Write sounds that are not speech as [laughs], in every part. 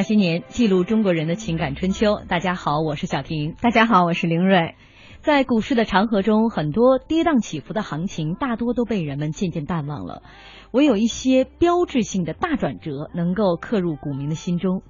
那些年，记录中国人的情感春秋。大家好，我是小婷。大家好，我是凌睿。在股市的长河中，很多跌宕起伏的行情，大多都被人们渐渐淡忘了。唯有一些标志性的大转折，能够刻入股民的心中。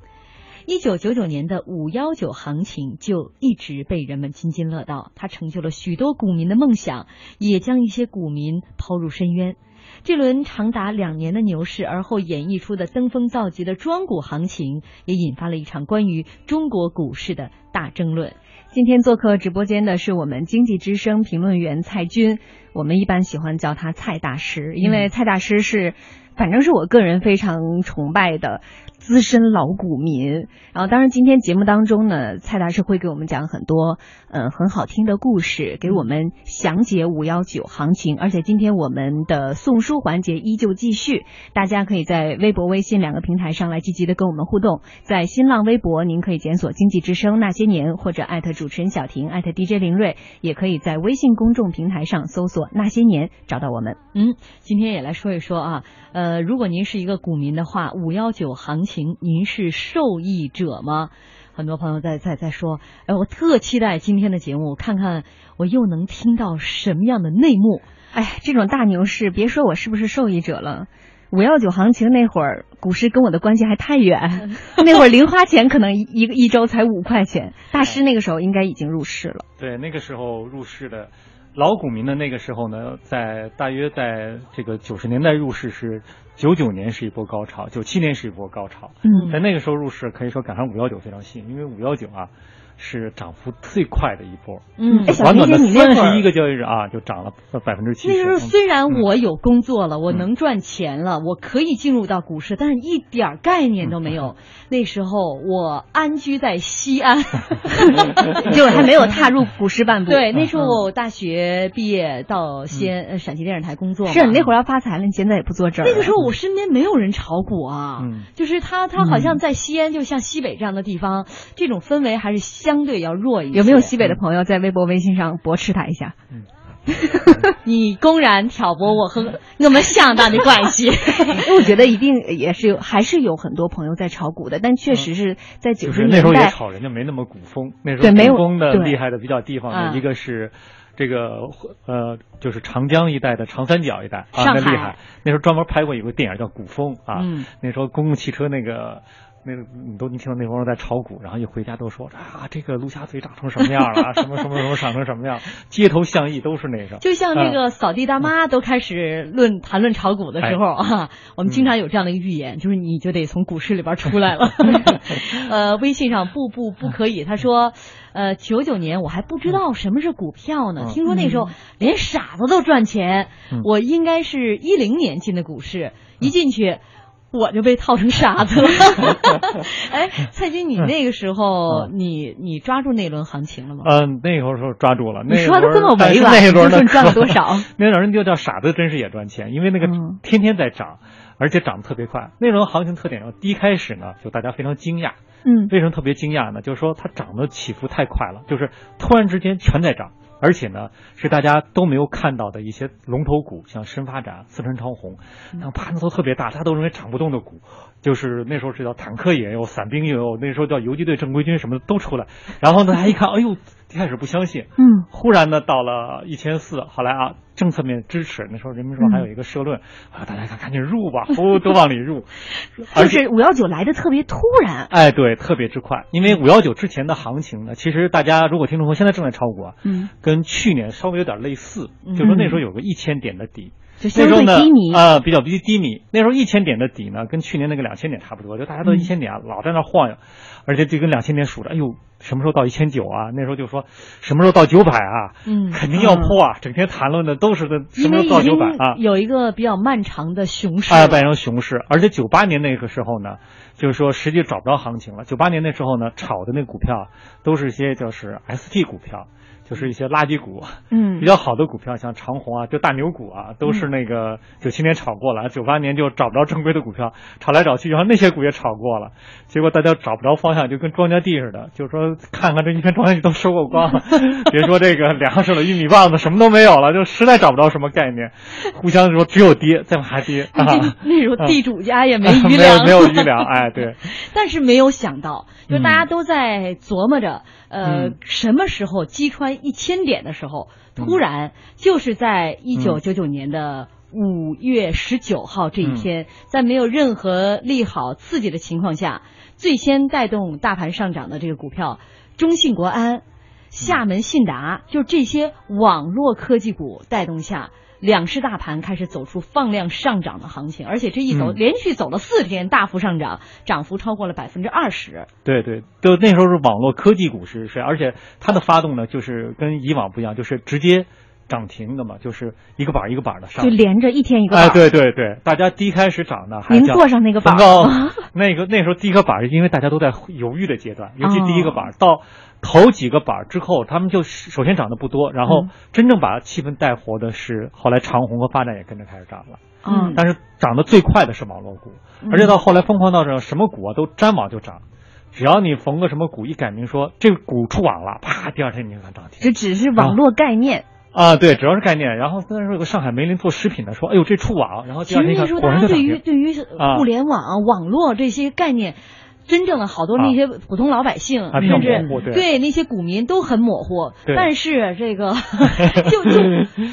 一九九九年的五幺九行情就一直被人们津津乐道，它成就了许多股民的梦想，也将一些股民抛入深渊。这轮长达两年的牛市，而后演绎出的登峰造极的庄股行情，也引发了一场关于中国股市的大争论。今天做客直播间的是我们经济之声评论员蔡军，我们一般喜欢叫他蔡大师，因为蔡大师是，反正是我个人非常崇拜的。资深老股民，然后当然今天节目当中呢，蔡大师会给我们讲很多嗯很好听的故事，给我们详解五幺九行情，而且今天我们的送书环节依旧继续，大家可以在微博、微信两个平台上来积极的跟我们互动，在新浪微博您可以检索“经济之声那些年”或者艾特主持人小婷艾特 DJ 林睿，也可以在微信公众平台上搜索“那些年”找到我们。嗯，今天也来说一说啊，呃，如果您是一个股民的话，五幺九行情。您是受益者吗？很多朋友在在在说，哎，我特期待今天的节目，看看我又能听到什么样的内幕。哎，这种大牛市，别说我是不是受益者了。五幺九行情那会儿，股市跟我的关系还太远，[laughs] 那会儿零花钱可能一个一周才五块钱。大师那个时候应该已经入市了。对，那个时候入市的。老股民的那个时候呢，在大约在这个九十年代入市是九九年是一波高潮，九七年是一波高潮。嗯，在那个时候入市，可以说赶上五幺九非常幸运，因为五幺九啊。是涨幅最快的一波，嗯，短短的三十一个交易日啊，就涨了百分之七十。那时候虽然我有工作了，我能赚钱了，我可以进入到股市，但是一点概念都没有。[laughs] 那时候我安居在西安，[laughs] 就还没有踏入股市半步。对，那时候我大学毕业到西安陕西电视台工作。是你那会儿要发财了，你现在也不坐这儿。那个时候我身边没有人炒股啊，就是他他好像在西安，就像西北这样的地方，这种氛围还是相。相对要弱一些。有没有西北的朋友在微博、微信上驳斥他一下？嗯，[laughs] 你公然挑拨我和我们相当的关系。[laughs] 我觉得一定也是有，还是有很多朋友在炒股的，但确实是在九十年代那时候也炒，人家没那么股风。那时候股风的厉害的比较地方的一个是这个呃，就是长江一带的长三角一带啊，那厉害。那时候专门拍过有个电影叫《古风》啊，那时候公共汽车那个。那个你都你听到那帮人在炒股，然后一回家都说啊，这个陆家嘴长成什么样了？什么什么什么长成什么样？街头巷议都是那个。就像那个扫地大妈都开始论谈论炒股的时候啊，我们经常有这样的一个预言，就是你就得从股市里边出来了。[laughs] 呃，微信上不不不可以，他说，呃，九九年我还不知道什么是股票呢，听说那时候连傻子都赚钱。我应该是一零年进的股市，一进去。我就被套成傻子了。[laughs] 哎，蔡军，你那个时候，你你抓住那轮行情了吗？嗯，那个时候抓住了。你说的这么委婉，那轮你赚了多少？[laughs] 那轮人就叫傻子，真是也赚钱，因为那个天天在涨，而且涨得特别快。那轮行情特点，第一开始呢，就大家非常惊讶。嗯，为什么特别惊讶呢？就是说它涨的起伏太快了，就是突然之间全在涨。而且呢，是大家都没有看到的一些龙头股，像深发展、四川超红，然后盘子都特别大，大家都认为涨不动的股，就是那时候是叫坦克也有，伞兵也有，那时候叫游击队、正规军什么的都出来。然后呢，大家一看，哎呦，一开始不相信，嗯，忽然呢到了一千四，后来啊。政策面支持，那时候人民日报还有一个社论，啊，大家看赶紧入吧，[laughs] 呼都往里入。而且五幺九来的特别突然，哎，对，特别之快。因为五幺九之前的行情呢，其实大家如果听众朋友现在正在炒股啊，嗯，跟去年稍微有点类似，就说那时候有个一千点的底，就相对低迷啊，比较比较低迷。那时候一千点的底呢，跟去年那个两千点差不多，就大家都一千点啊老在那晃悠，而且就跟两千点数着，哎呦。什么时候到一千九啊？那时候就说什么时候到九百啊？嗯，肯定要破啊！整天谈论的都是的什么时候到九百啊？有一个比较漫长的熊市，啊，变成熊市。而且九八年那个时候呢，就是说实际找不着行情了。九八年那时候呢，炒的那股票都是些就是 ST 股票。就是一些垃圾股，嗯，[laughs] 比较好的股票，像长虹啊，就大牛股啊，都是那个九七年炒过了，九八年就找不着正规的股票，炒来找去，然后那些股也炒过了，结果大家找不着方向，就跟庄稼地似的，就是说看看这一片庄稼地都收过光了，[laughs] 别说这个粮食了，玉米棒子什么都没有了，就实在找不着什么概念，[laughs] 互相说只有跌，再往下跌啊。那时候地主家也没余粮，没有余粮，哎，对。但是没有想到，就大家都在琢磨着，呃，什么时候击穿一千点的时候，突然就是在一九九九年的五月十九号这一天，在没有任何利好刺激的情况下，最先带动大盘上涨的这个股票，中信国安、厦门信达，就这些网络科技股带动下。两市大盘开始走出放量上涨的行情，而且这一走连续走了四天，大幅上涨，涨幅超过了百分之二十。对对，就那时候是网络科技股是是，而且它的发动呢，就是跟以往不一样，就是直接涨停的嘛，就是一个板一个板的上，就连着一天一个板。哎，对对对，大家第一开始涨呢，您坐上那个板，[laughs] 那个那时候第一个板是因为大家都在犹豫的阶段，尤其第一个板到。头几个板之后，他们就首先涨得不多，然后真正把气氛带活的是后来长虹和发展也跟着开始涨了。嗯，但是涨得最快的是网络股，而且到后来疯狂到这什么股啊都沾网就涨，只要你逢个什么股一改名说这个股出网了，啪，第二天你就看涨停。这只是网络概念啊，对，主要是概念。然后那时候有个上海梅林做食品的说，哎呦这触网，然后第二天说大家对于对于互联网网络这些概念。真正的好多那些普通老百姓，甚至对那些股民都很模糊。但是这个 [laughs] 就就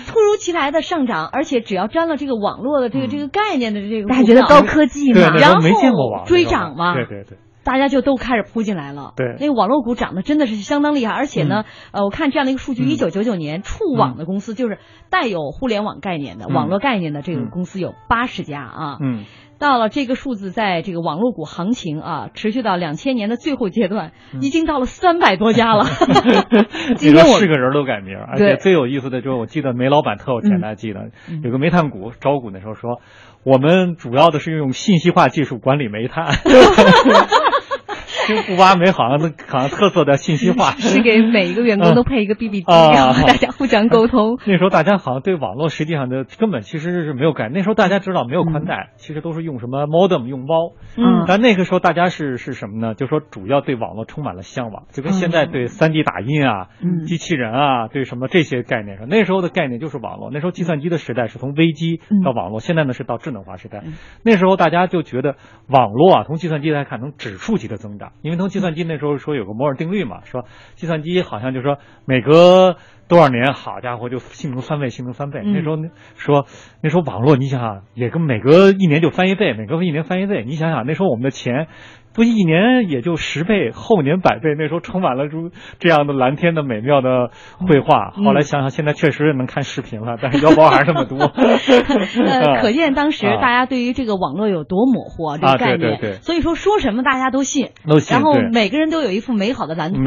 突如其来的上涨，而且只要沾了这个网络的这个这个概念的这个，大家觉得高科技嘛，然后追涨嘛，对对对，大家就都开始扑进来了。对，那个网络股涨得真的是相当厉害，而且呢，呃，我看这样的一个数据，一九九九年触网的公司就是带有互联网概念的网络概念的这个公司有八十家啊。嗯。到了这个数字，在这个网络股行情啊，持续到两千年的最后阶段，已经到了三百多家了。[laughs] 今天是个人都改名，而且最有意思的就是，我记得煤老板特有钱，大家记得有个煤炭股招股的时候说，我们主要的是用信息化技术管理煤炭。[laughs] 就不挖煤好像好像特色的信息化，是给每一个员工都配一个 BB 机，然后 [laughs] 大家互相沟通。[laughs] 那时候大家好像对网络实际上的根本其实是没有概念。那时候大家知道没有宽带，其实都是用什么 modem 用猫。嗯，但那个时候大家是是什么呢？就说主要对网络充满了向往，就跟现在对 3D 打印啊、机器人啊、对什么这些概念上。那时候的概念就是网络。那时候计算机的时代是从微机到网络，现在呢是到智能化时代。那时候大家就觉得网络啊，从计算机来看，能指数级的增长。因为从计算机那时候说有个摩尔定律嘛，说计算机好像就说每隔多少年，好家伙就性能翻倍，性能翻倍。那时候说那时候网络，你想想也跟每隔一年就翻一倍，每隔一年翻一倍。你想想那时候我们的钱。不一年也就十倍，后年百倍。那时候充满了如这样的蓝天的美妙的绘画。后来想想，现在确实能看视频了，但是腰包还是那么多。[laughs] 呃，可见当时大家对于这个网络有多模糊啊，这个概念。所以说说什么大家都信，然后每个人都有一幅美好的蓝图。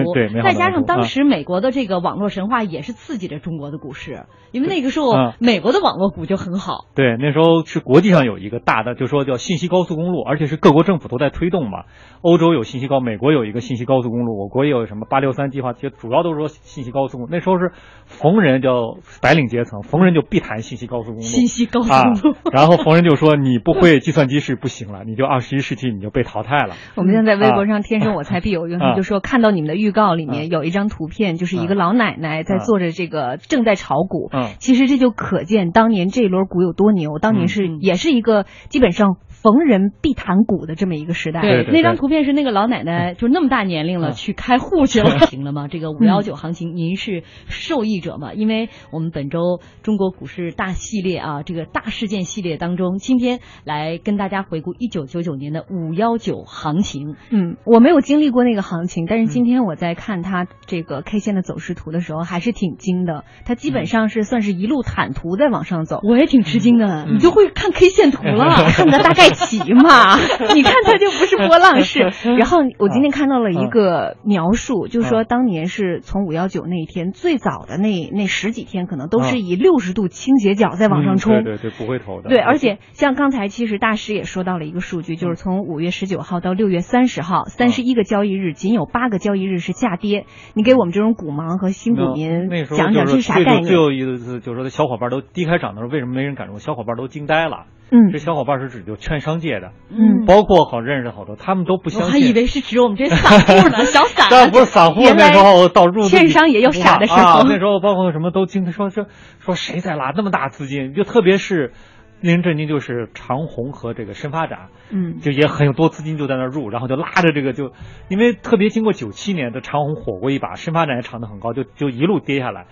再加上当时美国的这个网络神话也是刺激着中国的股市，因为那个时候美国的网络股就很好。对，那时候是国际上有一个大的，就说叫信息高速公路，而且是各国政府都在推动嘛。欧洲有信息高，美国有一个信息高速公路，我国也有什么八六三计划，其实主要都是说信息高速公路。那时候是逢人叫白领阶层，逢人就必谈信息高速公路。信息高速公路，然后逢人就说你不会计算机是不行了，你就二十一世纪你就被淘汰了。我们现在在微博上“天生我才必有用”，就说看到你们的预告里面有一张图片，就是一个老奶奶在做着这个正在炒股。嗯，其实这就可见当年这一轮股有多牛，当年是也是一个基本上。逢人必谈股的这么一个时代，对那张图片是那个老奶奶，就那么大年龄了，去开户去了，行了吗？这个五幺九行情，您是受益者吗？因为我们本周中国股市大系列啊，这个大事件系列当中，今天来跟大家回顾一九九九年的五幺九行情。嗯，我没有经历过那个行情，但是今天我在看它这个 K 线的走势图的时候，还是挺精的。它基本上是算是一路坦途在往上走。我也挺吃惊的，你就会看 K 线图了，看的大概。骑嘛，[laughs] 你看它就不是波浪式。[laughs] 然后我今天看到了一个描述，就是说当年是从五幺九那一天最早的那那十几天，可能都是以六十度倾斜角在往上冲，对对对，不会投的。对，而且像刚才其实大师也说到了一个数据，就是从五月十九号到六月三十号，三十一个交易日，仅有八个交易日是下跌。你给我们这种股盲和新股民讲讲这是啥概念？最有意思就是说，小伙伴都低开涨的时候，为什么没人敢入？小伙伴都惊呆了。嗯，这小伙伴是指就券商界的，嗯，包括好认识好多，他们都不相信。我还以为是指我们这散户呢，[laughs] 小散。但不是散户，那时候到入券商也有傻的时候。那时候包括什么都惊，说说说谁在拉那么大资金？就特别是令人震惊，就是长虹和这个深发展，嗯，就也很有多资金就在那入，然后就拉着这个就，因为特别经过九七年的长虹火过一把，深发展也涨得很高，就就一路跌下来，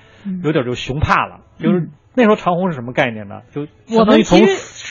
有点就熊怕了，就是。那时候长虹是什么概念呢？就我们其实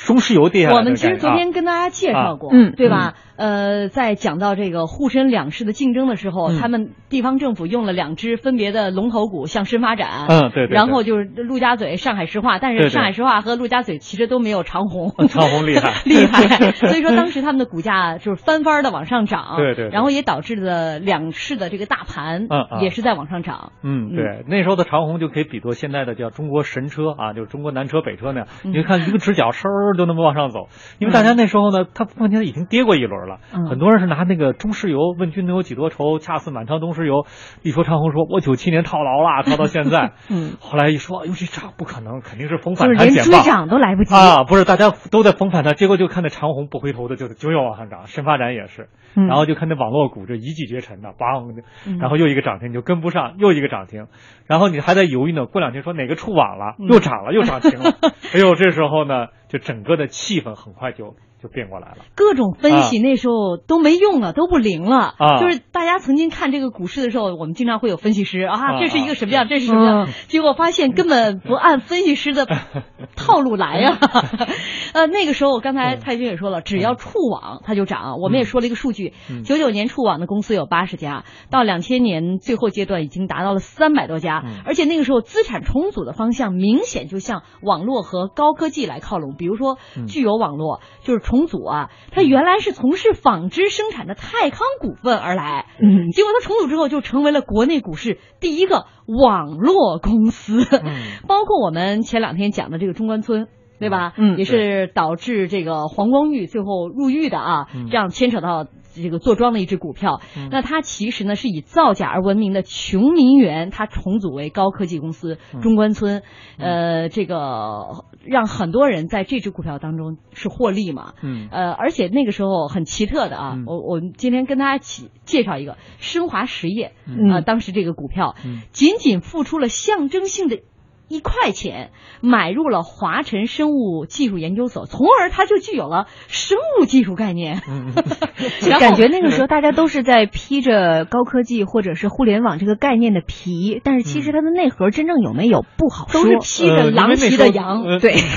中石油地下来。我们其实昨天跟大家介绍过，嗯，对吧？呃，在讲到这个沪深两市的竞争的时候，他们地方政府用了两只分别的龙头股，向深发展，嗯，对，然后就是陆家嘴、上海石化，但是上海石化和陆家嘴其实都没有长虹，[laughs] 长虹厉害，[laughs] 厉害。[laughs] 所以说当时他们的股价就是翻番的往上涨，对对，然后也导致了两市的这个大盘，嗯，也是在往上涨，嗯，对，那时候的长虹就可以比作现在的叫中国神车啊，就是中国南车北车那样，你看一个直角嗖就那么往上走，因为大家那时候呢，它问题已经跌过一轮了，很多人是。拿那个中石油问君能有几多愁？恰似满仓中石油。一说长虹，说我九七年套牢了，[laughs] 套到现在。嗯，后来一说，哟，这涨不可能，肯定是逢反弹减追涨都来不及啊！不是，大家都在逢反弹，结果就看那长虹不回头的，就就要往上涨。深发展也是，然后就看那网络股，这一骑绝尘的，梆，然后又一个涨停，你就跟不上，又一个涨停，然后你还在犹豫呢。过两天说哪个触网了，又涨了，又涨停了。[laughs] 哎呦，这时候呢，就整个的气氛很快就。就变过来了，各种分析那时候都没用了，都不灵了。啊，就是大家曾经看这个股市的时候，我们经常会有分析师啊，这是一个什么样，这是什么样，结果发现根本不按分析师的 [laughs] 套路来呀。[laughs] 呃，那个时候刚才蔡军也说了，只要触网它就涨。我们也说了一个数据，九九年触网的公司有八十家，到两千年最后阶段已经达到了三百多家，而且那个时候资产重组的方向明显就向网络和高科技来靠拢，比如说具有网络就是。重组啊，他原来是从事纺织生产的泰康股份而来，嗯，结果他重组之后就成为了国内股市第一个网络公司，嗯，包括我们前两天讲的这个中关村，对吧？嗯，也是导致这个黄光裕最后入狱的啊，这样牵扯到。这个坐庄的一只股票，那它其实呢是以造假而闻名的琼民园，它重组为高科技公司中关村，呃，这个让很多人在这只股票当中是获利嘛，嗯，呃，而且那个时候很奇特的啊，我我今天跟大家起介绍一个升华实业，啊，当时这个股票仅仅付出了象征性的。一块钱买入了华晨生物技术研究所，从而它就具有了生物技术概念。[laughs] 感觉那个时候大家都是在披着高科技或者是互联网这个概念的皮，但是其实它的内核真正有没有不好说。都是披着狼皮的羊，对。[laughs]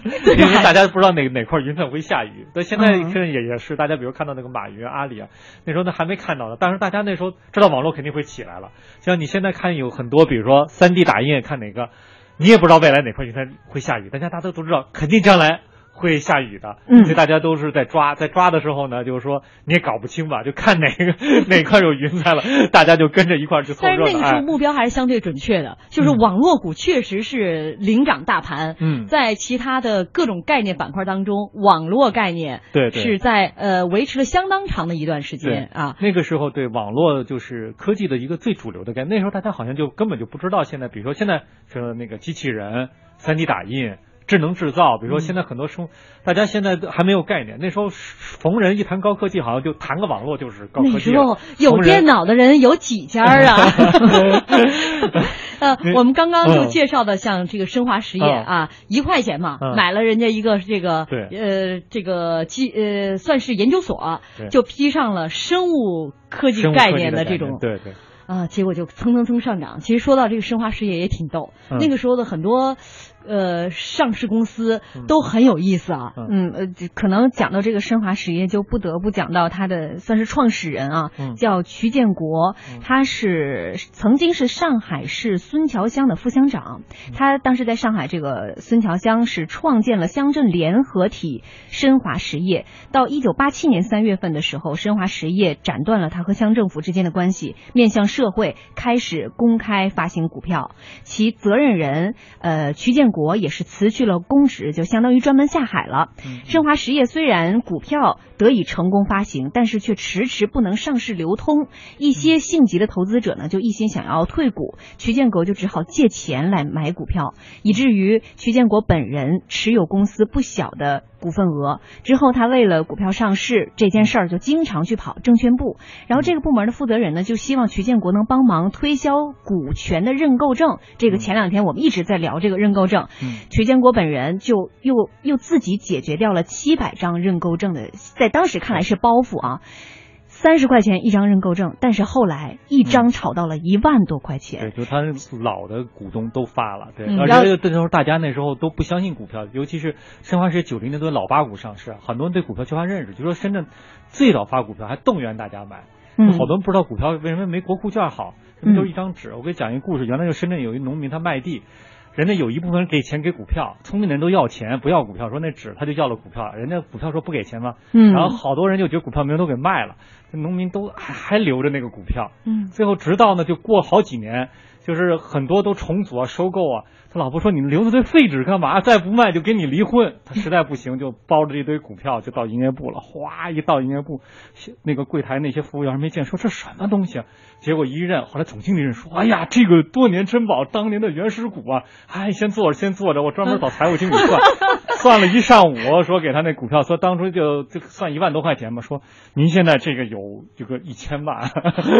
[laughs] 因为大家不知道哪哪块云层会下雨，但现在现在也也是，大家比如看到那个马云、阿里啊，那时候呢还没看到呢，但是大家那时候知道网络肯定会起来了。像你现在看有很多，比如说三 D 打印，看哪个。你也不知道未来哪块云彩会下雨，大家大家都知道，肯定将来。会下雨的，所以大家都是在抓，在抓的时候呢，就是说你也搞不清吧，就看哪个 [laughs] 哪块有云彩了，大家就跟着一块去凑热闹。但是那个时候目标还是相对准确的，就是网络股确实是领涨大盘。嗯，在其他的各种概念板块当中，网络概念对是在呃维持了相当长的一段时间啊。那个时候对网络就是科技的一个最主流的概念，那时候大家好像就根本就不知道现在，比如说现在是那个机器人、三 D 打印。智能制造，比如说现在很多生，大家现在还没有概念。那时候逢人一谈高科技，好像就谈个网络就是高科技。那时候有电脑的人有几家啊？[laughs] [laughs] [laughs] 呃，我们刚刚就介绍的像这个升华实业啊，一块钱嘛，买了人家一个这个呃这个机呃算是研究所，就披上了生物科技概念的这种。对对。啊，结果就蹭蹭蹭上涨。其实说到这个申华实业也挺逗，那个时候的很多。呃，上市公司都很有意思啊。嗯，呃，可能讲到这个申华实业，就不得不讲到他的算是创始人啊，叫瞿建国。他是曾经是上海市孙桥乡的副乡长。他当时在上海这个孙桥乡是创建了乡镇联合体申华实业。到一九八七年三月份的时候，申华实业斩断了他和乡政府之间的关系，面向社会开始公开发行股票。其责任人呃瞿建。国也是辞去了公职，就相当于专门下海了。申华实业虽然股票得以成功发行，但是却迟迟不能上市流通。一些性急的投资者呢，就一心想要退股，曲建国就只好借钱来买股票，以至于曲建国本人持有公司不小的。股份额之后，他为了股票上市这件事儿，就经常去跑证券部。然后这个部门的负责人呢，就希望徐建国能帮忙推销股权的认购证。这个前两天我们一直在聊这个认购证，徐建国本人就又又自己解决掉了七百张认购证的，在当时看来是包袱啊。三十块钱一张认购证，但是后来一张炒到了一万多块钱。对，就他老的股东都发了，对，而且那时候大家那时候都不相信股票，尤其是申花是九零年的老八股上市，很多人对股票缺乏认识，就说深圳最早发股票还动员大家买，好多人不知道股票为什么没国库券好，就一张纸。我给你讲一个故事，原来就深圳有一农民他卖地。人家有一部分人给钱给股票，聪明的人都要钱不要股票，说那纸他就要了股票，人家股票说不给钱嘛，嗯，然后好多人就觉得股票没人都给卖了，这农民都还还留着那个股票，嗯，最后直到呢就过好几年，就是很多都重组啊收购啊。他老婆说：“你们留着这废纸干嘛？再不卖就跟你离婚。”他实在不行，就包着一堆股票就到营业部了。哗，一到营业部，那个柜台那些服务员没见，说这什么东西啊？结果一认，后来总经理认说：“哎呀，这个多年珍宝，当年的原始股啊！哎，先坐着，先坐着，我专门找财务经理算，[laughs] 算了一上午，说给他那股票，说当初就就算一万多块钱嘛。说您现在这个有这个一千万，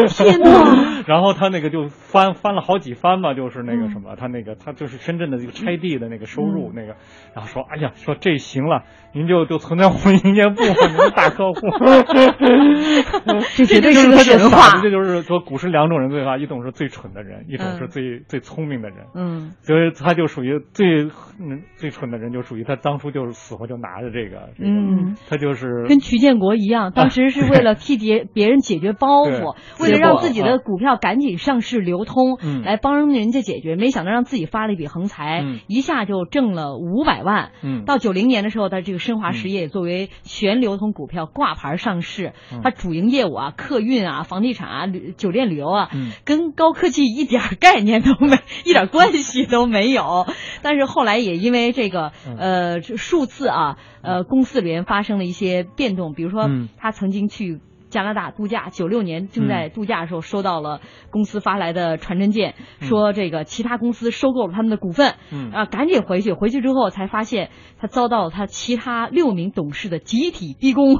天哪！[laughs] 然后他那个就翻翻了好几番嘛，就是那个什么，他那个他就是。深圳的这个拆地的那个收入，那个，然后说，哎呀，说这行了，您就就存在我们营业部，您是大客户。[laughs] 这绝对是个神话。这就是说，股市两种人最怕？一种是最蠢的人，一种是最最聪明的人。嗯，所以他就属于最最蠢的人，就属于他当初就是死活就拿着这个。嗯，他就是跟瞿建国一样，[laughs] 当时是为了替别别人解决包袱，为了让自己的股票赶紧上市流通，来帮人家解决，没想到让自己发了一笔。横财一下就挣了五百万。嗯，到九零年的时候，他这个申华实业作为全流通股票挂牌上市，他主营业务啊，客运啊，房地产啊，旅酒店旅游啊，跟高科技一点概念都没，[laughs] 一点关系都没有。但是后来也因为这个呃数字啊，呃公司里面发生了一些变动，比如说他曾经去。加拿大度假，九六年正在度假的时候，收到了公司发来的传真件，说这个其他公司收购了他们的股份，嗯啊，赶紧回去。回去之后才发现，他遭到他其他六名董事的集体逼宫，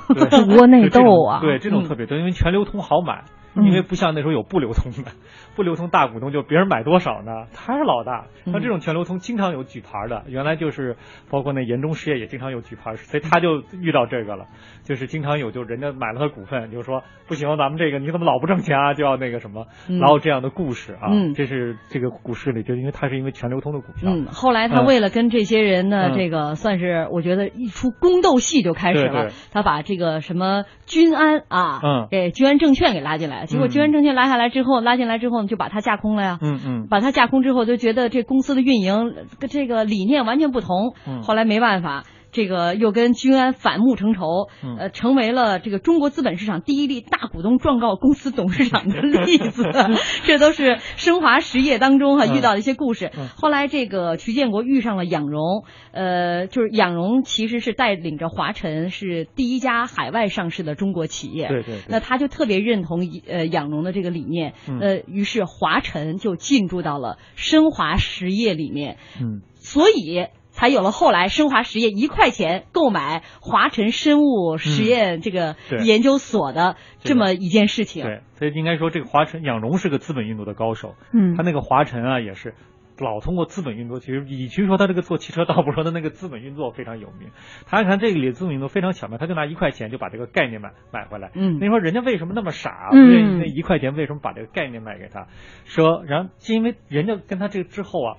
窝 [laughs] 内斗啊。对，这种特别多，因为全流通好买。因为不像那时候有不流通的，不流通大股东就别人买多少呢？他是老大。像这种全流通经常有举牌的，原来就是包括那延中实业也经常有举牌，所以他就遇到这个了，就是经常有就人家买了他股份，就是说不行，咱们这个你怎么老不挣钱啊？就要那个什么，老有这样的故事啊。这是这个股市里就因为他是因为全流通的股票。嗯，后来他为了跟这些人呢，这个算是我觉得一出宫斗戏就开始了。他把这个什么君安啊，嗯，给君安证券给拉进来。结果居然证券拉下来之后，拉进来之后就把它架空了呀。嗯嗯，把它架空之后，就觉得这公司的运营跟这个理念完全不同。嗯，后来没办法。这个又跟君安反目成仇，呃，成为了这个中国资本市场第一例大股东状告公司董事长的例子。[laughs] 这都是升华实业当中哈遇到的一些故事。后来这个徐建国遇上了仰荣，呃，就是仰荣其实是带领着华晨是第一家海外上市的中国企业。对对。那他就特别认同呃仰荣的这个理念，呃，于是华晨就进驻到了升华实业里面。嗯。所以。才有了后来升华实业一块钱购买华晨生物实验这个研究所的这么一件事情。对，所以应该说这个华晨仰荣是个资本运作的高手。嗯，他那个华晨啊也是。老通过资本运作，其实与其说他这个做汽车，倒不说他那个资本运作非常有名。他看这个里资本运作非常巧妙，他就拿一块钱就把这个概念买买回来。嗯，你说人家为什么那么傻？嗯，那一块钱为什么把这个概念卖给他？说，然后就因为人家跟他这个之后啊，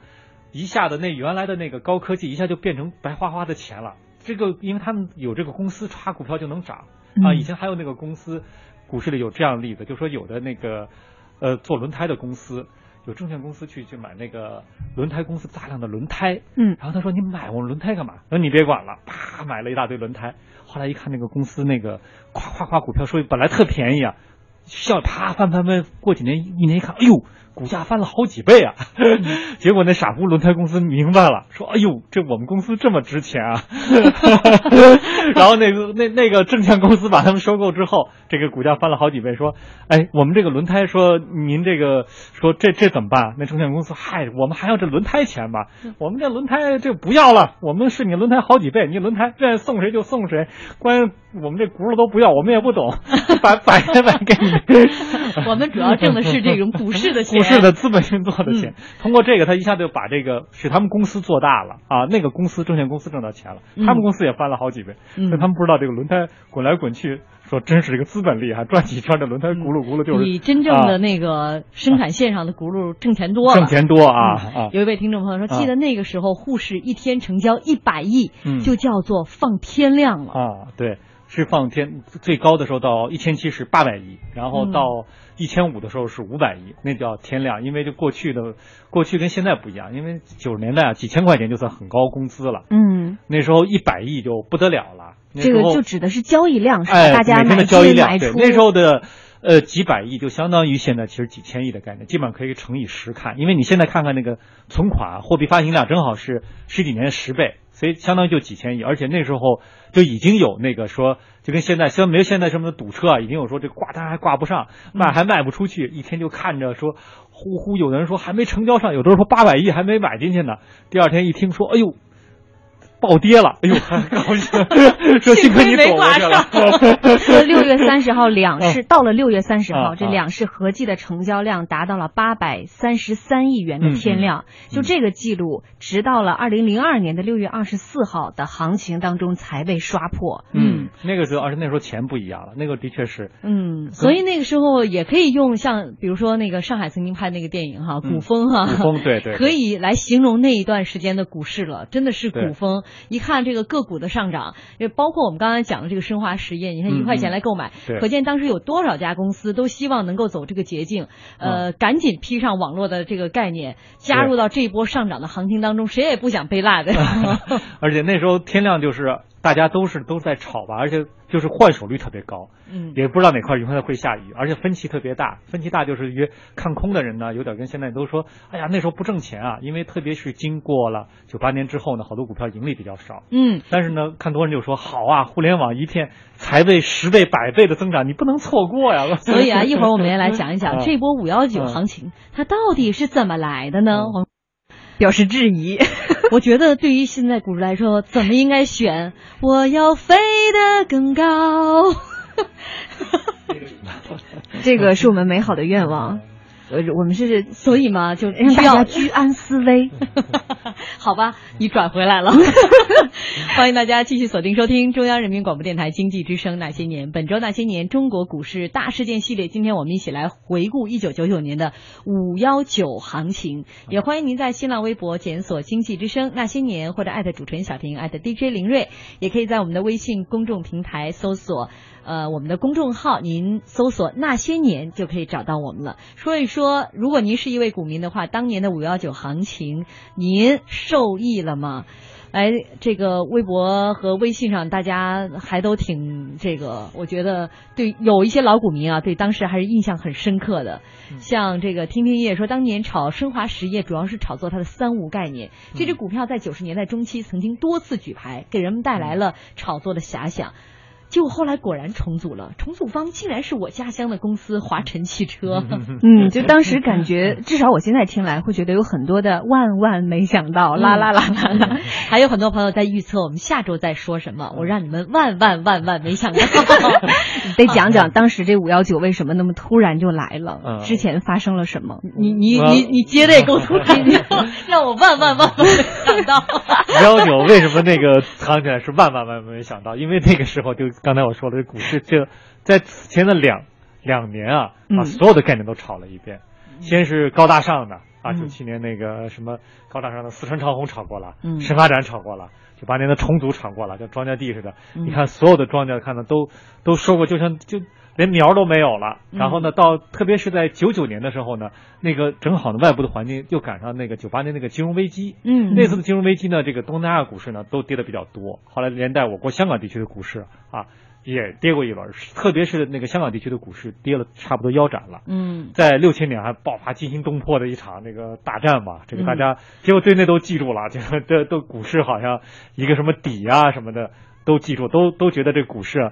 一下子那原来的那个高科技一下就变成白花花的钱了。这个因为他们有这个公司查股票就能涨啊。以前还有那个公司，股市里有这样的例子，就说有的那个呃做轮胎的公司。有证券公司去去买那个轮胎公司大量的轮胎，嗯，然后他说你买我们轮胎干嘛？那你别管了，啪买了一大堆轮胎。后来一看那个公司那个夸夸夸股票收益本来特便宜啊，笑啪翻翻翻，过几年一年一看，哎呦。股价翻了好几倍啊！[laughs] 结果那傻乎轮胎公司明白了，说：“哎呦，这我们公司这么值钱啊！” [laughs] 然后那个那那个证券公司把他们收购之后，这个股价翻了好几倍。说：“哎，我们这个轮胎，说您这个说这这怎么办？”那证券公司：“嗨，我们还要这轮胎钱吧？我们这轮胎这不要了，我们是你轮胎好几倍，你轮胎愿意送谁就送谁，关我们这轱辘都不要，我们也不懂，[laughs] 摆摆开摆给你。我们主要挣的是这种股市的钱。”是的资本运作的钱，通过这个，他一下就把这个使他们公司做大了。啊！那个公司证券公司挣到钱了，他们公司也翻了好几倍。但他们不知道这个轮胎滚来滚去，说真是一个资本厉害，转几圈这轮胎轱辘轱辘就是比真正的那个生产线上的轱辘挣钱多，挣钱多啊！有一位听众朋友说，记得那个时候沪市一天成交一百亿，就叫做放天量了。啊！对。是放天最高的时候到一千七是八百亿，然后到一千五的时候是五百亿，那叫天量。因为就过去的过去跟现在不一样，因为九十年代啊几千块钱就算很高工资了。嗯，那时候一百亿就不得了了。这个就指的是交易量，是吧？大家买交易量。对，那时候的呃几百亿就相当于现在其实几千亿的概念，基本上可以乘以十看。因为你现在看看那个存款货币发行量正好是十几年十倍。所以相当于就几千亿，而且那时候就已经有那个说，就跟现在，虽然没有现在什么堵车啊，已经有说这挂单还挂不上，卖还卖不出去，一天就看着说，呼呼，有的人说还没成交上，有的人说八百亿还没买进去呢，第二天一听说，哎呦。暴跌了，[laughs] 哎呦，高兴，[laughs] 说幸亏你躲过去了。[laughs] 说六月三十号两市到了六月三十号，这两市合计的成交量达到了八百三十三亿元的天量，就这个记录，直到了二零零二年的六月二十四号的行情当中才被刷破。嗯，那个时候，而且那时候钱不一样了，那个的确是。嗯，所以那个时候也可以用像比如说那个上海曾经拍那个电影哈，古风哈，古风对对，可以来形容那一段时间的股市了，真的是古风。一看这个个股的上涨，也包括我们刚才讲的这个生华实业，你看一块钱来购买，可见当时有多少家公司都希望能够走这个捷径，呃，赶紧披上网络的这个概念，加入到这一波上涨的行情当中，谁也不想被落的。[laughs] 而且那时候天亮就是。大家都是都在炒吧，而且就是换手率特别高，嗯，也不知道哪块永远会下雨，而且分歧特别大。分歧大就是约看空的人呢，有点跟现在都说，哎呀那时候不挣钱啊，因为特别是经过了九八年之后呢，好多股票盈利比较少，嗯，但是呢，看多人就说好啊，互联网一片才倍、十倍、百倍的增长，你不能错过呀。[laughs] 所以啊，一会儿我们也来讲一讲 [laughs] 这波五幺九行情它到底是怎么来的呢？表示质疑。[laughs] 我觉得对于现在股市来说，怎么应该选？我要飞得更高。[laughs] 这个是我们美好的愿望。呃，我们是所以嘛，就让大家居安思危。[laughs] 好吧，你转回来了。[laughs] 欢迎大家继续锁定收听中央人民广播电台经济之声那些年，本周那些年中国股市大事件系列。今天我们一起来回顾一九九九年的五幺九行情。也欢迎您在新浪微博检索“经济之声那些年”或者艾特主持人小婷艾特 DJ 林睿，也可以在我们的微信公众平台搜索。呃，我们的公众号，您搜索“那些年”就可以找到我们了。说一说，如果您是一位股民的话，当年的五幺九行情，您受益了吗？哎，这个微博和微信上，大家还都挺这个，我觉得对有一些老股民啊，对当时还是印象很深刻的。像这个听听叶说，当年炒升华实业，主要是炒作它的三无概念。这只股票在九十年代中期曾经多次举牌，给人们带来了炒作的遐想。结果后来果然重组了，重组方竟然是我家乡的公司华晨汽车。嗯，就当时感觉，[laughs] 至少我现在听来会觉得有很多的万万没想到，啦啦啦啦啦。[laughs] 还有很多朋友在预测我们下周在说什么，我让你们万万万万没想到。[laughs] 得讲讲当时这五幺九为什么那么突然就来了，之前发生了什么？你你你你接的也够突然的，让我万万万万没想到。五幺九为什么那个藏起来是万万万万没想到？因为那个时候就。刚才我说的这股市，这在此前的两两年啊，把所有的概念都炒了一遍。先是高大上的，啊，九七年那个什么高大上的四川长虹炒过了，嗯。深发展炒过了，九八年的重组炒过了，叫庄稼地似的。你看所有的庄稼，看的都都说过，就像就连苗都没有了。然后呢，到特别是在九九年的时候呢，那个正好呢，外部的环境又赶上那个九八年那个金融危机。嗯，那次的金融危机呢，这个东南亚股市呢都跌的比较多。后来连带我国香港地区的股市啊。也跌过一轮，特别是那个香港地区的股市跌了差不多腰斩了。嗯，在六千年还爆发惊心动魄的一场那个大战嘛，这个大家结果对那都记住了，这个这都股市好像一个什么底啊什么的都记住，都都觉得这股市。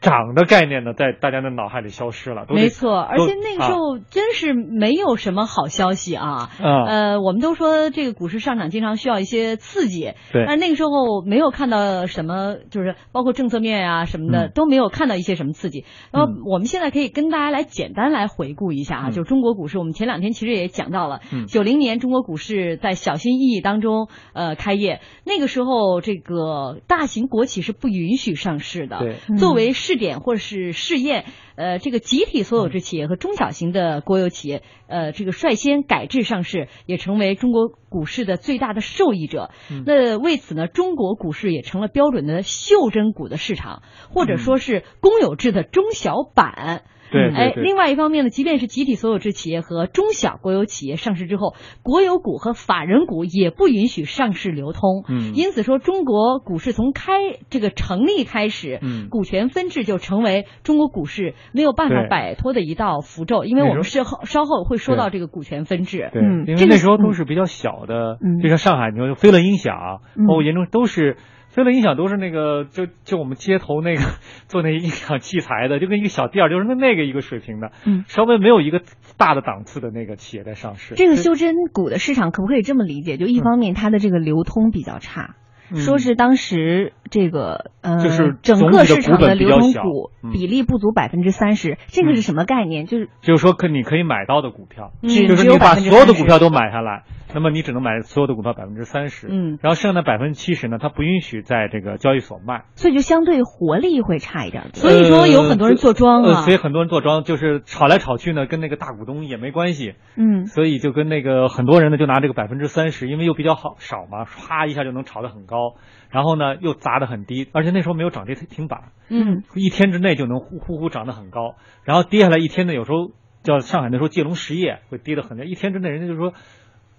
涨的概念呢，在大家的脑海里消失了。没错，而且那个时候真是没有什么好消息啊。呃，我们都说这个股市上涨经常需要一些刺激，对。但那个时候没有看到什么，就是包括政策面啊什么的都没有看到一些什么刺激。那么我们现在可以跟大家来简单来回顾一下啊，就中国股市，我们前两天其实也讲到了，九零年中国股市在小心翼翼当中呃开业，那个时候这个大型国企是不允许上市的，对。作为试点或者是试验，呃，这个集体所有制企业和中小型的国有企业，呃，这个率先改制上市，也成为中国股市的最大的受益者。那为此呢，中国股市也成了标准的袖珍股的市场，或者说是公有制的中小板。对，哎，另外一方面呢，即便是集体所有制企业和中小国有企业上市之后，国有股和法人股也不允许上市流通。嗯，因此说，中国股市从开这个成立开始，嗯，股权分置就成为中国股市没有办法摆脱的一道符咒。因为我们是后稍后会说到这个股权分置。对，因为那时候都是比较小的，就像上海，你说飞乐音响，包括严重都是。飞乐音响都是那个，就就我们街头那个 [laughs] 做那音响器材的，就跟一个小店儿，就是那那个一个水平的，嗯，稍微没有一个大的档次的那个企业在上市。这个修真股的市场可不可以这么理解？就一方面它的这个流通比较差。说是当时这个呃，就是整个市场的流通股比例不足百分之三十，这个是什么概念？就是就是说可你可以买到的股票，就是你把所有的股票都买下来，那么你只能买所有的股票百分之三十，嗯，然后剩下的百分之七十呢，它不允许在这个交易所卖，所以就相对活力会差一点。所以说有很多人做庄啊，所以很多人做庄就是炒来炒去呢，跟那个大股东也没关系，嗯，所以就跟那个很多人呢就拿这个百分之三十，因为又比较好少嘛，唰一下就能炒得很高。然后呢，又砸得很低，而且那时候没有涨跌停板，嗯，一天之内就能呼呼呼涨得很高，然后跌下来一天呢，有时候叫上海那时候借龙实业会跌得很，一天之内人家就说。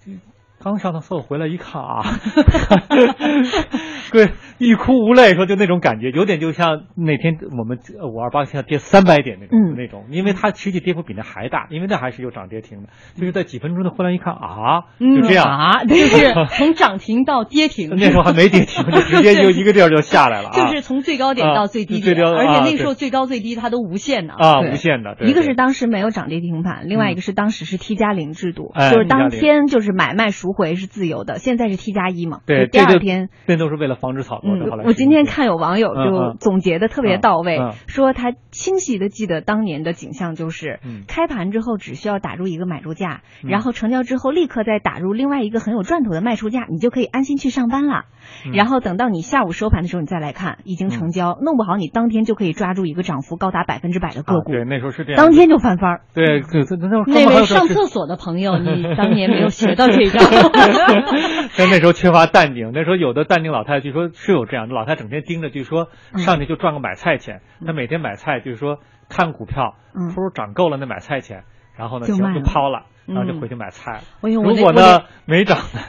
Mm. 刚上趟厕所回来一看啊，[laughs] 对，欲哭无泪，说就那种感觉，有点就像那天我们五二八像跌三百点那种那种，因为它实际跌幅比那还大，因为那还是有涨跌停的，就是在几分钟的忽然一看啊，就这样。啊，就是从涨停到跌停，[laughs] 那时候还没跌停，就直接就一个地儿就下来了，[laughs] 就是从最高点到最低点，而且那时候最高最低它都无限的啊，无限的，一个是当时没有涨跌停板，另外一个是当时是 T 加零制度，就是当天就是买卖赎。回是自由的，现在是 T 加一嘛？对，第二天这都是为了防止炒作。嗯，我今天看有网友就总结的特别到位，说他清晰的记得当年的景象，就是开盘之后只需要打入一个买入价，然后成交之后立刻再打入另外一个很有赚头的卖出价，你就可以安心去上班了。然后等到你下午收盘的时候，你再来看已经成交，弄不好你当天就可以抓住一个涨幅高达百分之百的个股。对，那时候是这样，当天就翻番儿。对，那位上厕所的朋友，你当年没有学到这一招。[laughs] [laughs] 但那时候缺乏淡定，那时候有的淡定老太太据说是有这样的，老太太整天盯着，据说上去就赚个买菜钱。她每天买菜，就是说看股票，不如涨够了那买菜钱，然后呢就就抛了，然后就回去买菜了。如果呢没涨呢，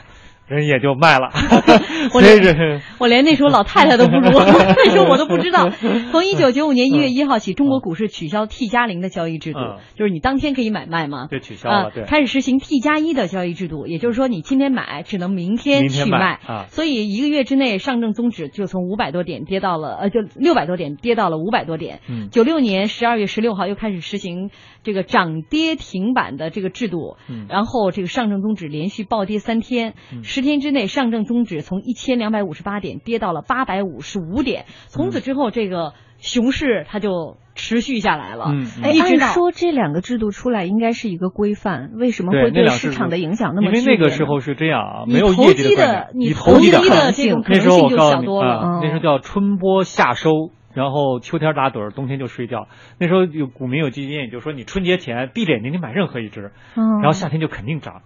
人也就卖了。[laughs] 我连我连那时候老太太都不如，[laughs] 那时候我都不知道。[laughs] 从一九九五年一月一号起，中国股市取消 T 加零的交易制度，就是你当天可以买卖吗？对，取消了。对，开始实行 T 加一的交易制度，也就是说你今天买只能明天去卖啊。所以一个月之内，上证综指就从五百多点跌到了呃，就六百多点跌到了五百多点。九六年十二月十六号又开始实行这个涨跌停板的这个制度，然后这个上证综指连续暴跌三天，十天之内上证综指从一千两百五十八点跌到了八百五十五点，从此之后这个熊市它就持续下来了。哎，按说这两个制度出来应该是一个规范，为什么会对市场的影响那么？因为那个时候是这样啊，没有业绩的，你投机的这种可能性就小多了。那时候叫春播夏收。然后秋天打盹儿，冬天就睡觉。那时候有股民有基金，也就是说你春节前闭着眼睛你买任何一只，然后夏天就肯定涨，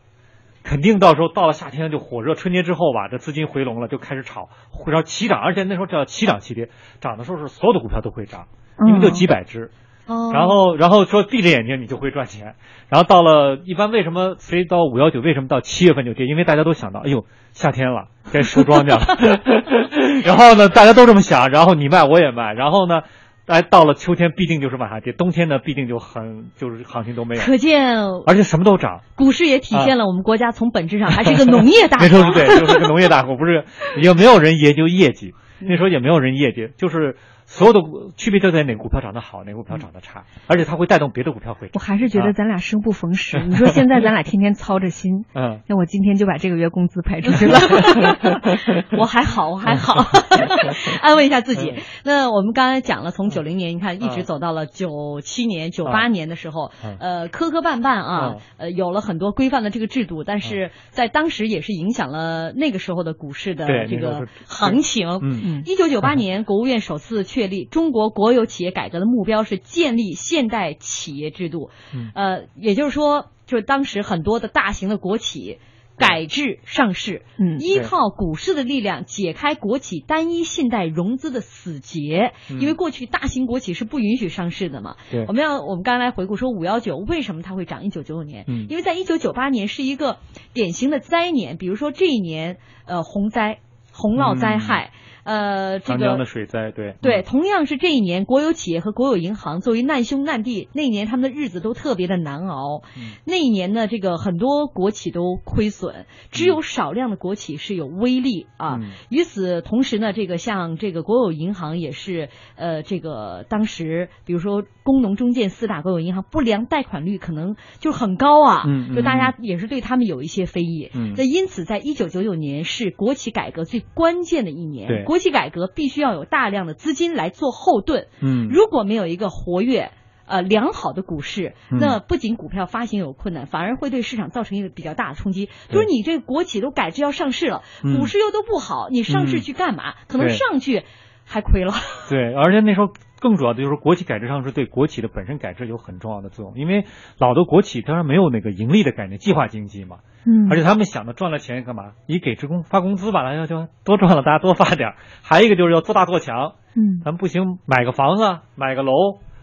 肯定到时候到了夏天就火热。春节之后吧，这资金回笼了，就开始炒，然后齐涨，而且那时候叫齐涨齐跌，涨的时候是所有的股票都会涨，因为就几百只。然后，然后说闭着眼睛你就会赚钱。然后到了一般为什么非到五幺九为什么到七月份就跌？因为大家都想到，哎呦，夏天了，该收庄稼了。[laughs] [laughs] 然后呢，大家都这么想，然后你卖我也卖。然后呢，哎，到了秋天必定就是往下跌，冬天呢必定就很就是行情都没有。可见，而且什么都涨。股市也体现了我们国家从本质上还是一个 [laughs] 农业大国。没错，对，就是个农业大国，不是也没有人研究业绩，那时候也没有人业绩，就是。所有的区别就在哪个股票涨得好，哪个股票涨得差，而且它会带动别的股票会。我还是觉得咱俩生不逢时。你说现在咱俩天天操着心，[laughs] 嗯，那我今天就把这个月工资排出去了。[laughs] 我还好，我还好，[laughs] 安慰一下自己。那我们刚才讲了，从九零年你看一直走到了九七年、九八年的时候，呃，磕磕绊绊啊，呃，有了很多规范的这个制度，但是在当时也是影响了那个时候的股市的这个行情。嗯，一九九八年，国务院首次。确立中国国有企业改革的目标是建立现代企业制度，呃，也就是说，就是当时很多的大型的国企改制上市，嗯，依靠股市的力量解开国企单一信贷融资的死结，因为过去大型国企是不允许上市的嘛。对，我们要我们刚才回顾说五幺九为什么它会涨？一九九九年，嗯，因为在一九九八年是一个典型的灾年，比如说这一年，呃，洪灾、洪涝灾害。呃，这个长江的水灾，对对，同样是这一年，国有企业和国有银行作为难兄难弟，那一年他们的日子都特别的难熬。那一年呢，这个很多国企都亏损，只有少量的国企是有微利啊。与此同时呢，这个像这个国有银行也是，呃，这个当时比如说工农中建四大国有银行不良贷款率可能就很高啊，就大家也是对他们有一些非议。那因此，在一九九九年是国企改革最关键的一年。国企改革必须要有大量的资金来做后盾。嗯，如果没有一个活跃、呃良好的股市，那不仅股票发行有困难，反而会对市场造成一个比较大的冲击。就是你这个国企都改制要上市了，股市又都不好，你上市去干嘛？可能上去还亏了。[laughs] 对，而且那时候更主要的就是国企改制上是对国企的本身改制有很重要的作用，因为老的国企当然没有那个盈利的概念，计划经济嘛。嗯，而且他们想的赚了钱干嘛？你给职工发工资吧，大家就多赚了，大家多发点。还有一个就是要做大做强，嗯，咱们不行，买个房子，买个楼，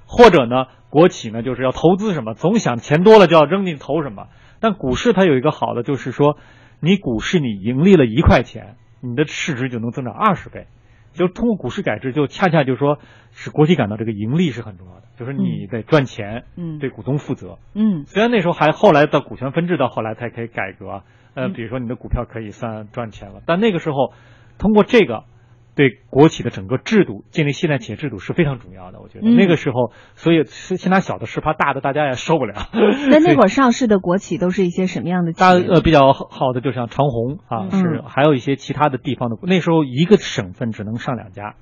或者呢，国企呢就是要投资什么，总想钱多了就要扔进投什么。但股市它有一个好的，就是说，你股市你盈利了一块钱，你的市值就能增长二十倍。就通过股市改制，就恰恰就是说，使国企感到这个盈利是很重要的，就是你得赚钱，嗯，对股东负责，嗯。虽然那时候还后来到股权分置到后来才可以改革，呃，比如说你的股票可以算赚钱了，但那个时候通过这个。对国企的整个制度建立现代企业制度是非常重要的，我觉得那个时候，所以先拿小的试，怕大的大家也受不了。[laughs] 那那会儿上市的国企都是一些什么样的？大呃比较好的，就像长虹啊，是还有一些其他的地方的。那时候一个省份只能上两家。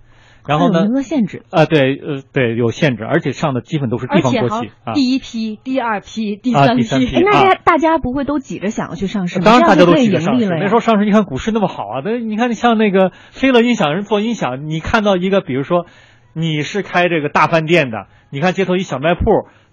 然后呢？名额限制啊，对，呃，对，有限制，而且上的基本都是地方国企啊。第一批、第二批、第三批，[laughs] 那大家不会都挤着想要去上市吗？当然大家都挤着上市。那时候上市，你看股市那么好啊，那你看像那个飞乐音响人做音响，你看到一个，比如说你是开这个大饭店的，你看街头一小卖铺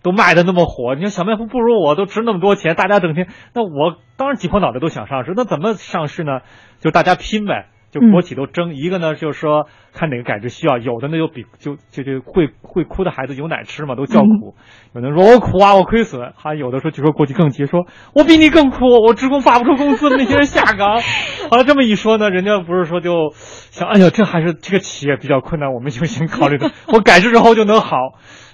都卖的那么火，你说小卖铺不如我都值那么多钱，大家整天，那我当然挤破脑袋都想上市，那怎么上市呢？就大家拼呗。就国企都争。一个呢，就是说看哪个改制需要，有的呢就比就就就会会哭的孩子有奶吃嘛，都叫苦。有的说我苦啊，我亏损。还有的说就说国企更急，说我比你更苦，我职工发不出工资，那些人下岗。好了，这么一说呢，人家不是说就想，哎呀，这还是这个企业比较困难，我们就先考虑的，[laughs] 我改制之后就能好。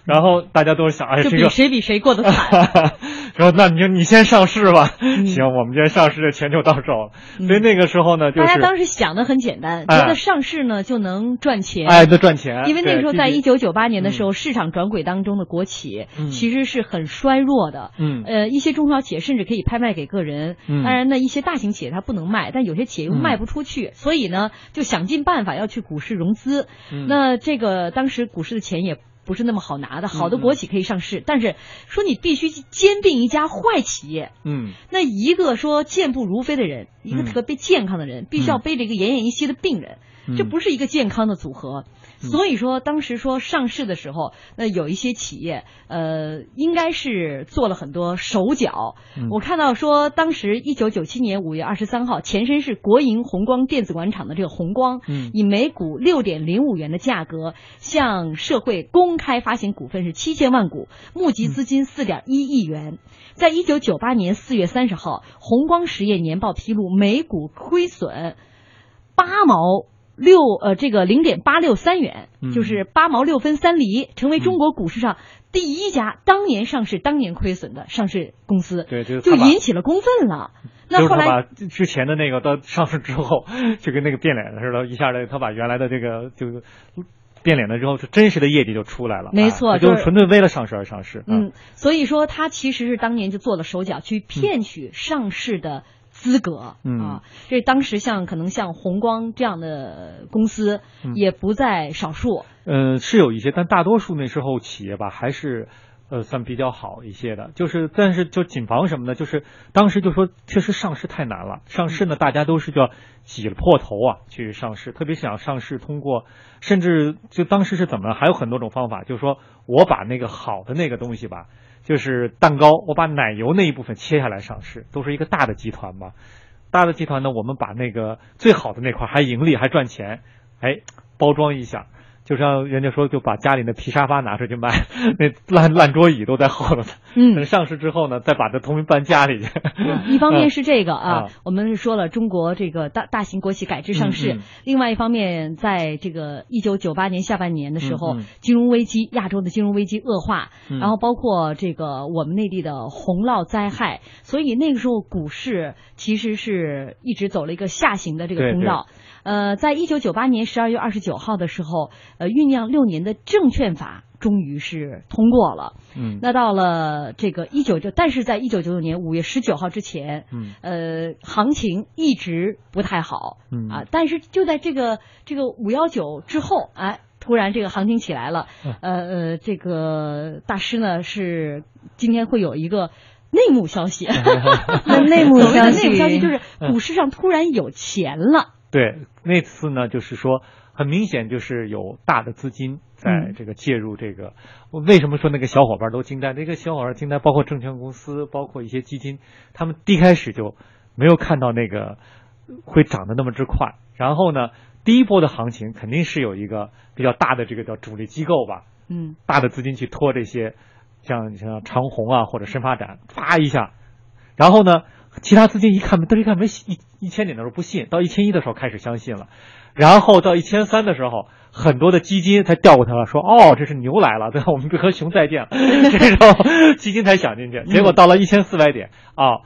然后大家都想，哎，这个谁比谁过得惨？[laughs] 说那你就你先上市吧。行，我们今天上市，这钱就到手了。所以那个时候呢，大家当时想的很简单，觉得上市呢就能赚钱。哎，就赚钱。因为那个时候，在一九九八年的时候，市场转轨当中的国企其实是很衰弱的。嗯。呃，一些中小企业甚至可以拍卖给个人。嗯。当然呢，一些大型企业它不能卖，但有些企业又卖不出去，所以呢，就想尽办法要去股市融资。嗯。那这个当时股市的钱也。不是那么好拿的，好的国企可以上市，但是说你必须兼并一家坏企业，嗯，那一个说健步如飞的人，一个特别健康的人，必须要背着一个奄奄一息的病人，这不是一个健康的组合。所以说，当时说上市的时候，那有一些企业，呃，应该是做了很多手脚。我看到说，当时一九九七年五月二十三号，前身是国营红光电子管厂的这个红光，以每股六点零五元的价格向社会公开发行股份是七千万股，募集资金四点一亿元。在一九九八年四月三十号，红光实业年报披露，每股亏损八毛。六呃，这个零点八六三元，就是八毛六分三厘，成为中国股市上第一家当年上市、当年亏损的上市公司，对，就就引起了公愤了。那后来把之前的那个到上市之后，就跟那个变脸似的，一下子他把原来的这个就变脸了之后，是真实的业绩就出来了。没错，就是纯粹为了上市而上市。嗯，所以说他其实是当年就做了手脚，去骗取上市的。资格啊，这当时像可能像红光这样的公司也不在少数。嗯，是有一些，但大多数那时候企业吧，还是呃算比较好一些的。就是，但是就谨防什么呢？就是当时就说，确实上市太难了。上市呢，大家都是叫挤破头啊去上市，特别想上市，通过甚至就当时是怎么？还有很多种方法，就是说我把那个好的那个东西吧。就是蛋糕，我把奶油那一部分切下来上市，都是一个大的集团嘛。大的集团呢，我们把那个最好的那块还盈利还赚钱，哎，包装一下。就像人家说，就把家里那皮沙发拿出去卖，[laughs] 那烂烂桌椅都在后头。嗯，等上市之后呢，再把这东西搬家里去。一方面是这个啊，我们是说了中国这个大大型国企改制上市；另外一方面，在这个一九九八年下半年的时候，金融危机，亚洲的金融危机恶化，然后包括这个我们内地的洪涝灾害，所以那个时候股市其实是一直走了一个下行的这个通道。呃，在一九九八年十二月二十九号的时候，呃，酝酿六年的证券法终于是通过了。嗯，那到了这个一九九，但是在一九九九年五月十九号之前，嗯，呃，行情一直不太好。嗯啊，但是就在这个这个五幺九之后，哎，突然这个行情起来了。呃呃，这个大师呢是今天会有一个内幕消息。[laughs] [laughs] 内幕消息，内幕消息就是股市上突然有钱了。对，那次呢，就是说，很明显就是有大的资金在这个介入这个。我为什么说那个小伙伴都惊呆？那个小伙伴惊呆，包括证券公司，包括一些基金，他们第一开始就没有看到那个会涨得那么之快。然后呢，第一波的行情肯定是有一个比较大的这个叫主力机构吧，嗯，大的资金去拖这些，像像长虹啊或者深发展，啪一下，然后呢。其他资金一看，都一看没一一千点的时候不信，到一千一的时候开始相信了，然后到一千三的时候，很多的基金才调过头来，说哦，这是牛来了，对吧？我们和熊再见了，这时候基金才想进去，结果到了一千四百点啊。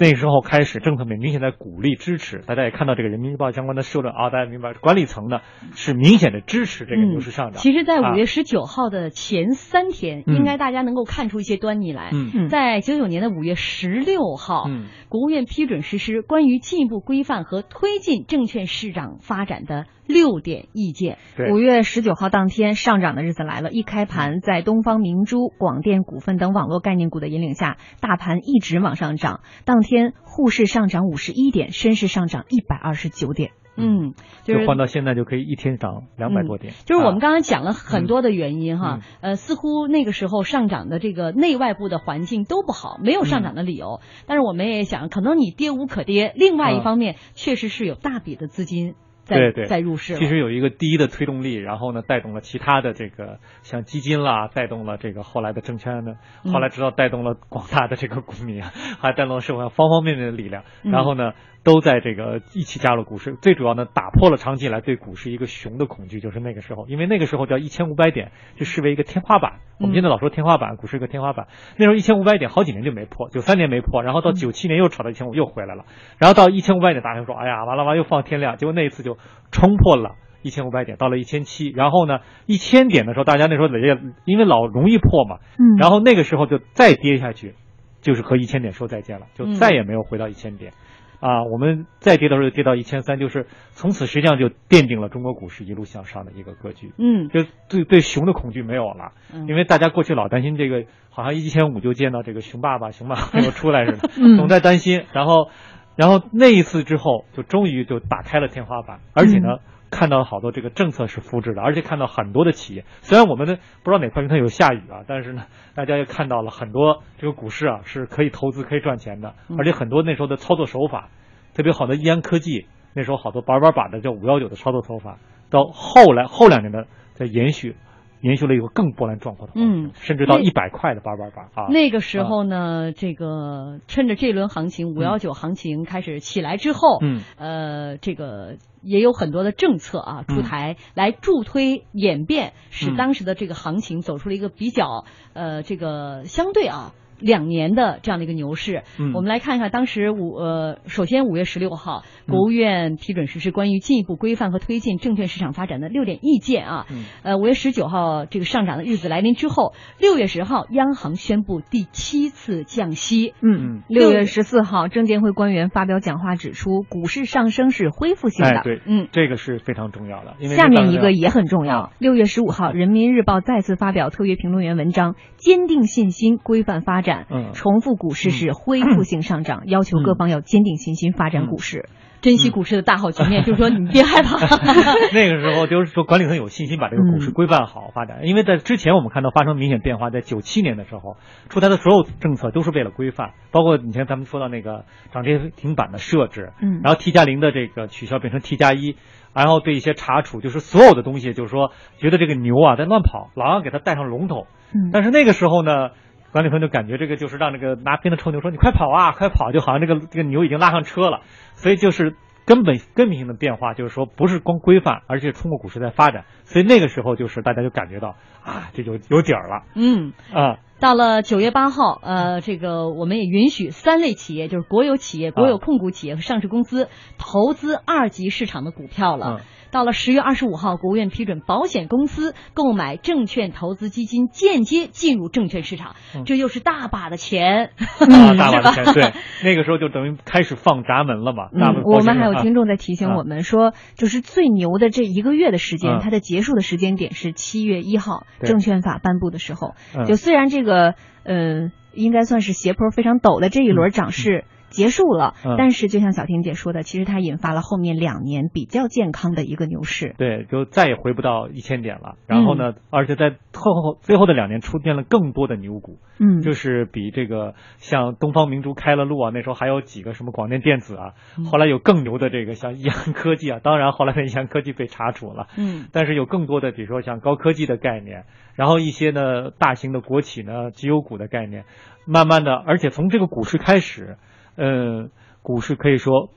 那时候开始，政策明显在鼓励支持，大家也看到这个人民日报相关的社论啊，大家明白，管理层呢是明显的支持这个牛市上涨。其实，在五月十九号的前三天，应该大家能够看出一些端倪来。在九九年的五月十六号，国务院批准实施关于进一步规范和推进证券市场发展的。六点意见。五月十九号当天，上涨的日子来了。一开盘，在东方明珠、广电股份等网络概念股的引领下，大盘一直往上涨。当天，沪市上涨五十一点，深市上涨一百二十九点。嗯，就换到现在就可以一天涨两百多点。就是我们刚刚讲了很多的原因哈，呃，似乎那个时候上涨的这个内外部的环境都不好，没有上涨的理由。但是我们也想，可能你跌无可跌。另外一方面，确实是有大笔的资金。在在入市。其实有一个第一的推动力，然后呢，带动了其他的这个像基金啦，带动了这个后来的证券呢，后来直到带动了广大的这个股民，还带动了社会上方方面面的力量，然后呢。都在这个一起加入股市，最主要呢，打破了长期以来对股市一个熊的恐惧，就是那个时候，因为那个时候叫一千五百点就视为一个天花板。我们现在老说天花板，股市一个天花板。那时候一千五百点好几年就没破，九三年没破，然后到九七年又炒到一千五又回来了，然后到一千五百点，大家说哎呀完了完了又放天量，结果那一次就冲破了一千五百点，到了一千七，然后呢一千点的时候，大家那时候也因为老容易破嘛，嗯，然后那个时候就再跌下去，就是和一千点说再见了，就再也没有回到一千点。啊，我们再跌的时候跌到一千三，就是从此实际上就奠定了中国股市一路向上的一个格局。嗯，就对对熊的恐惧没有了，因为大家过去老担心这个，好像一千五就见到这个熊爸爸、熊妈妈要出来似的，[laughs] 总在担心。然后，然后那一次之后，就终于就打开了天花板，而且呢。看到好多这个政策是复制的，而且看到很多的企业，虽然我们的不知道哪块云它有下雨啊，但是呢，大家也看到了很多这个股市啊是可以投资、可以赚钱的，而且很多那时候的操作手法，特别好的易安科技，那时候好多板板板的叫五幺九的操作手法，到后来后两年的在延续。延续了一个更波澜壮阔的嗯，甚至到一百块的八八八啊。那个时候呢，这个趁着这轮行情五幺九行情开始起来之后，嗯，呃，这个也有很多的政策啊出台来助推演变，使当时的这个行情走出了一个比较呃这个相对啊。两年的这样的一个牛市，我们来看一看当时五呃，首先五月十六号，国务院批准实施关于进一步规范和推进证券市场发展的六点意见啊。呃，五月十九号这个上涨的日子来临之后，六月十号央行宣布第七次降息。嗯，六月十四号证监会官员发表讲话指出，股市上升是恢复性的。对，嗯，这个是非常重要的。因为下面一个也很重要。六月十五号，人民日报再次发表特约评论员文章，坚定信心，规范发展。嗯，重复股市是恢复性上涨，要求各方要坚定信心发展股市，珍惜股市的大好局面。就是说，你别害怕。[laughs] 那个时候就是说，管理层有信心把这个股市规范好发展，因为在之前我们看到发生明显变化，在九七年的时候出台的所有政策都是为了规范，包括以前咱们说到那个涨跌停板的设置，嗯，然后 T 加零的这个取消变成 T 加一，然后对一些查处，就是所有的东西，就是说觉得这个牛啊在乱跑，老要给它带上龙头。嗯，但是那个时候呢。管理层就感觉这个就是让这个拿鞭子抽牛，说你快跑啊，快跑，就好像这个这个牛已经拉上车了，所以就是根本根本性的变化，就是说不是光规范，而且通过股市在发展，所以那个时候就是大家就感觉到啊，这就有底儿了。嗯。啊，到了九月八号，呃，这个我们也允许三类企业，就是国有企业、国有控股企业和上市公司投资二级市场的股票了。到了十月二十五号，国务院批准保险公司购买证券投资基金间接进入证券市场，这又是大把的钱，[laughs] 大把的钱。对，那个时候就等于开始放闸门了嘛。嗯，我们还有听众在提醒我们说，就是最牛的这一个月的时间，它的结束的时间点是七月一号，证券法颁布的时候。就虽然这个，嗯，应该算是斜坡非常陡的这一轮涨势。结束了，但是就像小婷姐说的，其实它引发了后面两年比较健康的一个牛市。对，就再也回不到一千点了。然后呢，而且在后后最后的两年出现了更多的牛股。嗯，就是比这个像东方明珠开了路啊，那时候还有几个什么广电电子啊，后来有更牛的这个像易安科技啊，[laughs] 当然后来的易安科技被查处了。嗯，但是有更多的，比如说像高科技的概念，然后一些呢大型的国企呢绩优股的概念，慢慢的，而且从这个股市开始。呃，股市可以说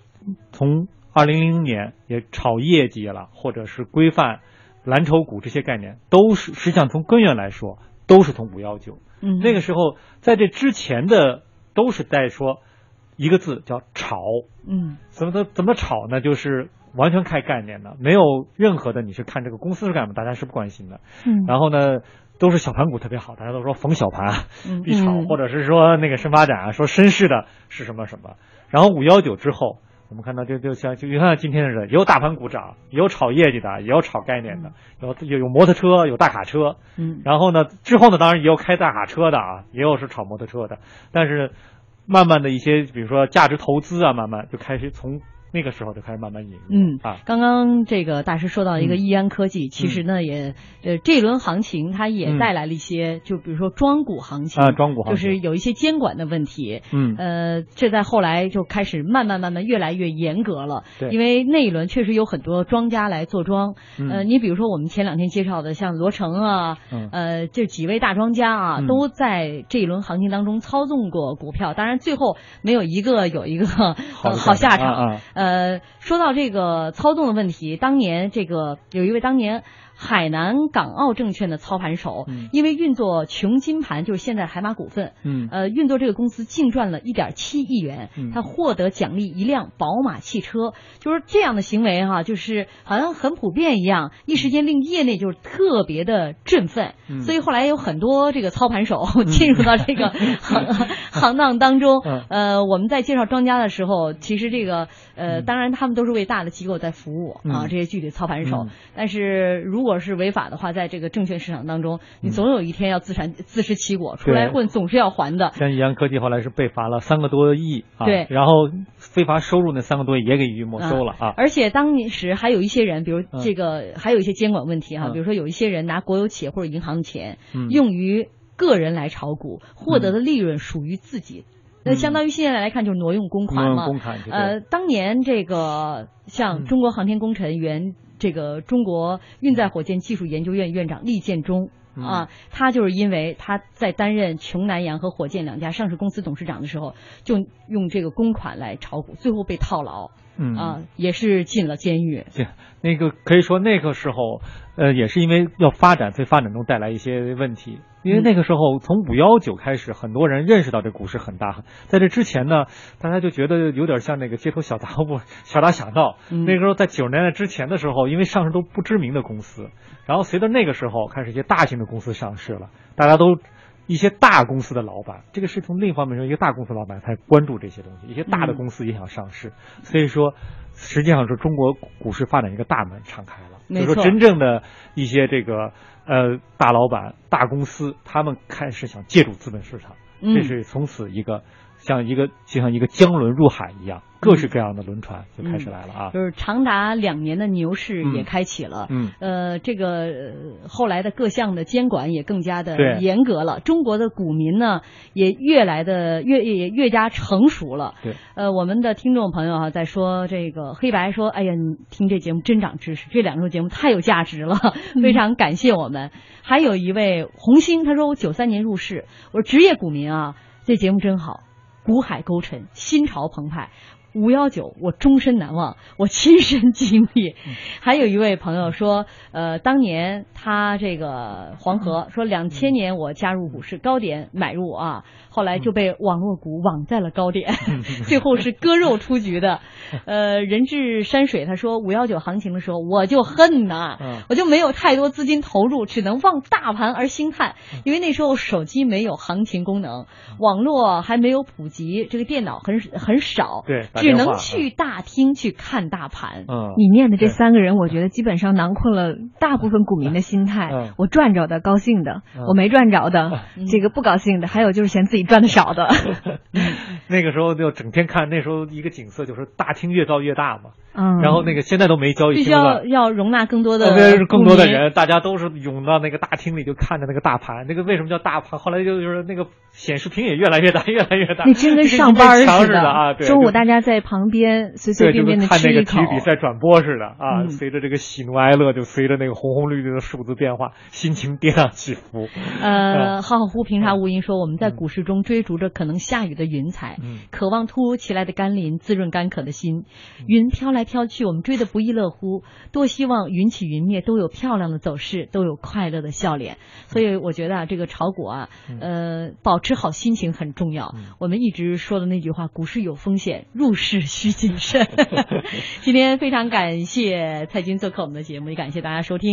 从二零零零年也炒业绩了，或者是规范蓝筹股这些概念，都是实际上从根源来说都是从五幺九。嗯，那个时候在这之前的都是在说一个字叫炒。嗯，怎么怎怎么炒呢？就是完全看概念的，没有任何的你是看这个公司是干嘛，大家是不关心的。嗯，然后呢？都是小盘股特别好，大家都说逢小盘必炒，或者是说那个深发展啊，说深市的是什么什么。然后五幺九之后，我们看到就就像就像今天的，也有大盘股涨，也有炒业绩的，也有炒概念的，有有有摩托车，有大卡车。嗯。然后呢，之后呢，当然也有开大卡车的啊，也有是炒摩托车的。但是，慢慢的一些，比如说价值投资啊，慢慢就开始从那个时候就开始慢慢引入。嗯啊，刚刚这个大师说到一个易安科技，其实呢也呃这一轮行情它也带来了一些，就比如说庄股行情啊，庄股行情就是有一些监管的问题。嗯，呃，这在后来就开始慢慢慢慢越来越严格了。对，因为那一轮确实有很多庄家来做庄。呃，你比如说我们前两天介绍的像罗成啊，呃，这几位大庄家啊，都在这一轮行情当中操纵过股票，当然最后没有一个有一个好 [laughs] 下场。呃，说到这个操纵的问题，当年这个有一位当年。海南港澳证券的操盘手，因为运作琼金盘，就是现在海马股份，嗯，呃，运作这个公司净赚了一点七亿元，他获得奖励一辆宝马汽车，就是这样的行为哈，就是好像很普遍一样，一时间令业内就是特别的振奋，所以后来有很多这个操盘手 [laughs] 进入到这个 [laughs] 行行当当中，呃，我们在介绍庄家的时候，其实这个呃，当然他们都是为大的机构在服务啊，这些具体操盘手，但是如果如果是违法的话，在这个证券市场当中，你总有一天要自产自食其果，出来混总是要还的。像易安科技后来是被罚了三个多亿啊，对，然后非法收入那三个多亿也给予以没收了啊。而且当时还有一些人，比如这个还有一些监管问题哈，比如说有一些人拿国有企业或者银行的钱用于个人来炒股，获得的利润属于自己，那相当于现在来看就是挪用公款嘛。公款。呃，当年这个像中国航天工程原。这个中国运载火箭技术研究院院长厉建中啊，他就是因为他在担任琼南洋和火箭两家上市公司董事长的时候，就用这个公款来炒股，最后被套牢，啊，也是进了监狱。对，那个可以说那个时候，呃，也是因为要发展，所以发展中带来一些问题。因为那个时候，从五幺九开始，很多人认识到这股市很大。在这之前呢，大家就觉得有点像那个街头小杂货、小打小闹。那个时候，在九十年代之前的时候，因为上市都不知名的公司，然后随着那个时候开始一些大型的公司上市了，大家都一些大公司的老板，这个是从另一方面说，一个大公司老板才关注这些东西，一些大的公司也想上市。所以说，实际上是中国股市发展一个大门敞开了，就是说真正的一些这个。呃，大老板、大公司，他们开始想借助资本市场，这是从此一个像一个就像一个江轮入海一样。各式各样的轮船就开始来了啊！就是长达两年的牛市也开启了。嗯，呃，这个后来的各项的监管也更加的严格了。中国的股民呢，也越来的越也越加成熟了。对，呃，我们的听众朋友啊，在说这个黑白说，哎呀，你听这节目真长知识，这两周节目太有价值了，[laughs] 非常感谢我们。还有一位红星，他说我九三年入市，我说职业股民啊，这节目真好，股海沟沉，心潮澎湃。五幺九，我终身难忘，我亲身经历。还有一位朋友说，呃，当年他这个黄河说，两千年我加入股市高点买入啊，后来就被网络股网在了高点，[laughs] [laughs] 最后是割肉出局的。呃，人至山水他说，五幺九行情的时候我就恨呐，我就没有太多资金投入，只能望大盘而兴叹，因为那时候手机没有行情功能，网络还没有普及，这个电脑很很少。对。只能去大厅去看大盘。嗯，你念的这三个人，我觉得基本上囊括了大部分股民的心态。我赚着的高兴的，我没赚着的 [laughs] 这个不高兴的，还有就是嫌自己赚的少的。[laughs] 那个时候就整天看，那时候一个景色就是大厅越造越大嘛。嗯，然后那个现在都没交易必须要要容纳更多的更多的人，大家都是涌到那个大厅里就看着那个大盘。那个为什么叫大盘？后来就就是那个显示屏也越来越大，越来越大。那真跟上班似的啊！中午大家在旁边随随便便的吃一口。看那个体育比赛转播似的啊！随着这个喜怒哀乐，就随着那个红红绿绿的数字变化，心情跌宕起伏。呃，浩浩乎平沙无垠说，我们在股市中追逐着可能下雨的云彩，渴望突如其来的甘霖滋润干渴的心。云飘来。飘去，我们追得不亦乐乎。多希望云起云灭都有漂亮的走势，都有快乐的笑脸。所以我觉得啊，这个炒股啊，呃，保持好心情很重要。我们一直说的那句话：股市有风险，入是 [laughs] 需谨慎。[laughs] 今天非常感谢蔡军做客我们的节目，也感谢大家收听。